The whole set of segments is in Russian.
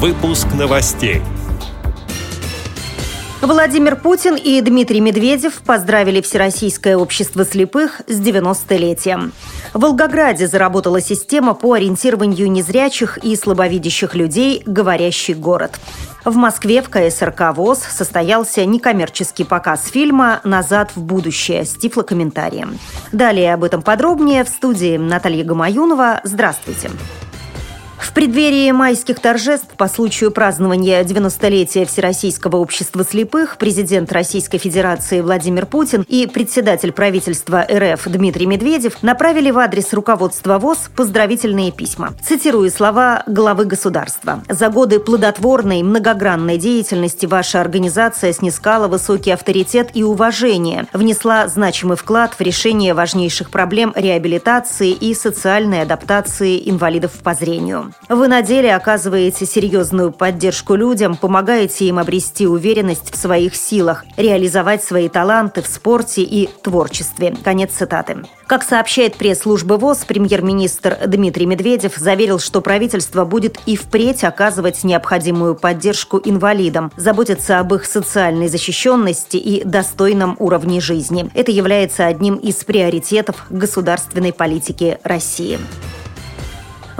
Выпуск новостей. Владимир Путин и Дмитрий Медведев поздравили Всероссийское общество слепых с 90-летием. В Волгограде заработала система по ориентированию незрячих и слабовидящих людей «Говорящий город». В Москве в КСРК ВОЗ состоялся некоммерческий показ фильма «Назад в будущее» с тифлокомментарием. Далее об этом подробнее в студии Наталья Гамаюнова. Здравствуйте. Здравствуйте. В преддверии майских торжеств по случаю празднования 90-летия Всероссийского общества слепых президент Российской Федерации Владимир Путин и председатель правительства РФ Дмитрий Медведев направили в адрес руководства ВОЗ поздравительные письма. Цитирую слова главы государства. «За годы плодотворной, многогранной деятельности ваша организация снискала высокий авторитет и уважение, внесла значимый вклад в решение важнейших проблем реабилитации и социальной адаптации инвалидов по зрению. Вы на деле оказываете серьезную поддержку людям, помогаете им обрести уверенность в своих силах, реализовать свои таланты в спорте и творчестве. Конец цитаты. Как сообщает пресс-служба ВОЗ, премьер-министр Дмитрий Медведев заверил, что правительство будет и впредь оказывать необходимую поддержку инвалидам, заботиться об их социальной защищенности и достойном уровне жизни. Это является одним из приоритетов государственной политики России.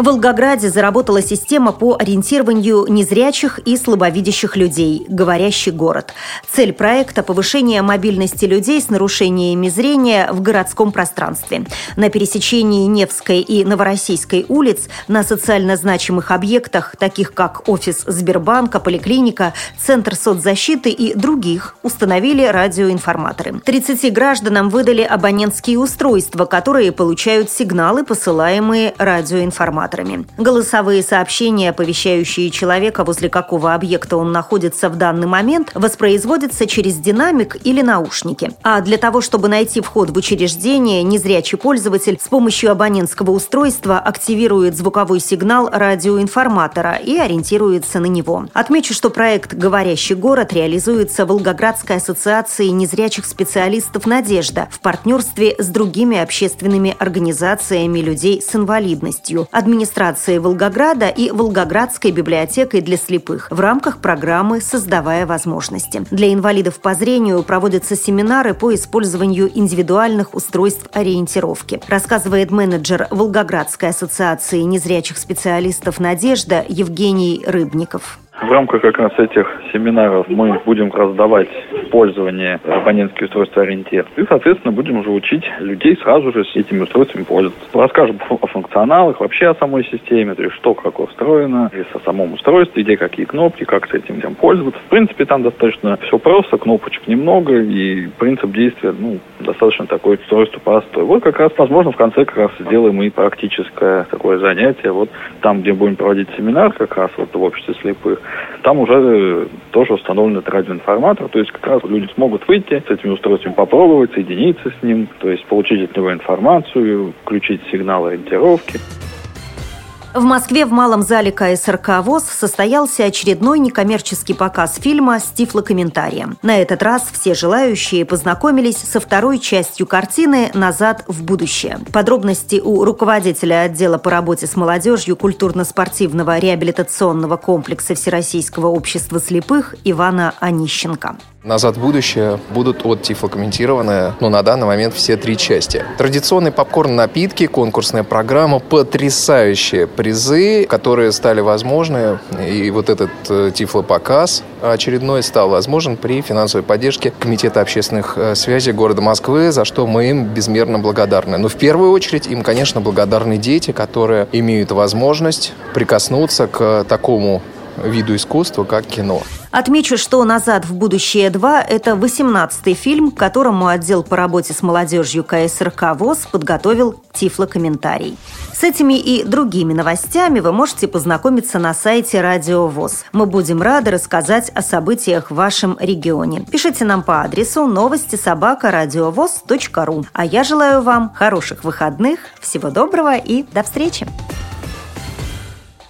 В Волгограде заработала система по ориентированию незрячих и слабовидящих людей «Говорящий город». Цель проекта – повышение мобильности людей с нарушениями зрения в городском пространстве. На пересечении Невской и Новороссийской улиц на социально значимых объектах, таких как офис Сбербанка, поликлиника, Центр соцзащиты и других, установили радиоинформаторы. 30 гражданам выдали абонентские устройства, которые получают сигналы, посылаемые радиоинформаторами операторами. Голосовые сообщения, оповещающие человека, возле какого объекта он находится в данный момент, воспроизводятся через динамик или наушники. А для того, чтобы найти вход в учреждение, незрячий пользователь с помощью абонентского устройства активирует звуковой сигнал радиоинформатора и ориентируется на него. Отмечу, что проект «Говорящий город» реализуется Волгоградской ассоциацией незрячих специалистов «Надежда» в партнерстве с другими общественными организациями людей с инвалидностью. Администрацией Волгограда и Волгоградской библиотекой для слепых в рамках программы «Создавая возможности». Для инвалидов по зрению проводятся семинары по использованию индивидуальных устройств ориентировки, рассказывает менеджер Волгоградской ассоциации незрячих специалистов «Надежда» Евгений Рыбников. В рамках как раз этих семинаров мы будем раздавать пользование абонентские устройства ориентир. И, соответственно, будем уже учить людей сразу же с этими устройствами пользоваться. Расскажем о функционалах, вообще о самой системе, то есть что, как устроено, и о самом устройстве, где какие кнопки, как с этим всем пользоваться. В принципе, там достаточно все просто, кнопочек немного, и принцип действия, ну, достаточно такое устройство простое. Вот как раз, возможно, в конце как раз сделаем и практическое такое занятие. Вот там, где будем проводить семинар, как раз вот в обществе слепых, там уже э, тоже установлен этот радиоинформатор, то есть как раз люди смогут выйти с этими устройствами, попробовать, соединиться с ним, то есть получить от него информацию, включить сигналы ориентировки. В Москве в Малом зале КСРК ВОЗ состоялся очередной некоммерческий показ фильма с тифлокомментарием. На этот раз все желающие познакомились со второй частью картины «Назад в будущее». Подробности у руководителя отдела по работе с молодежью культурно-спортивного реабилитационного комплекса Всероссийского общества слепых Ивана Онищенко. «Назад в будущее» будут от тифлокомментированы, ну, на данный момент все три части. Традиционный попкорн, напитки, конкурсная программа, потрясающие призы, которые стали возможны. И вот этот э, тифлопоказ очередной стал возможен при финансовой поддержке Комитета общественных э, связей города Москвы, за что мы им безмерно благодарны. Но в первую очередь им, конечно, благодарны дети, которые имеют возможность прикоснуться к такому виду искусства, как кино. Отмечу, что «Назад в будущее 2» – это 18-й фильм, к которому отдел по работе с молодежью КСРК ВОЗ подготовил тифлокомментарий. С этими и другими новостями вы можете познакомиться на сайте Радио ВОЗ. Мы будем рады рассказать о событиях в вашем регионе. Пишите нам по адресу новости собака ру. А я желаю вам хороших выходных, всего доброго и до встречи!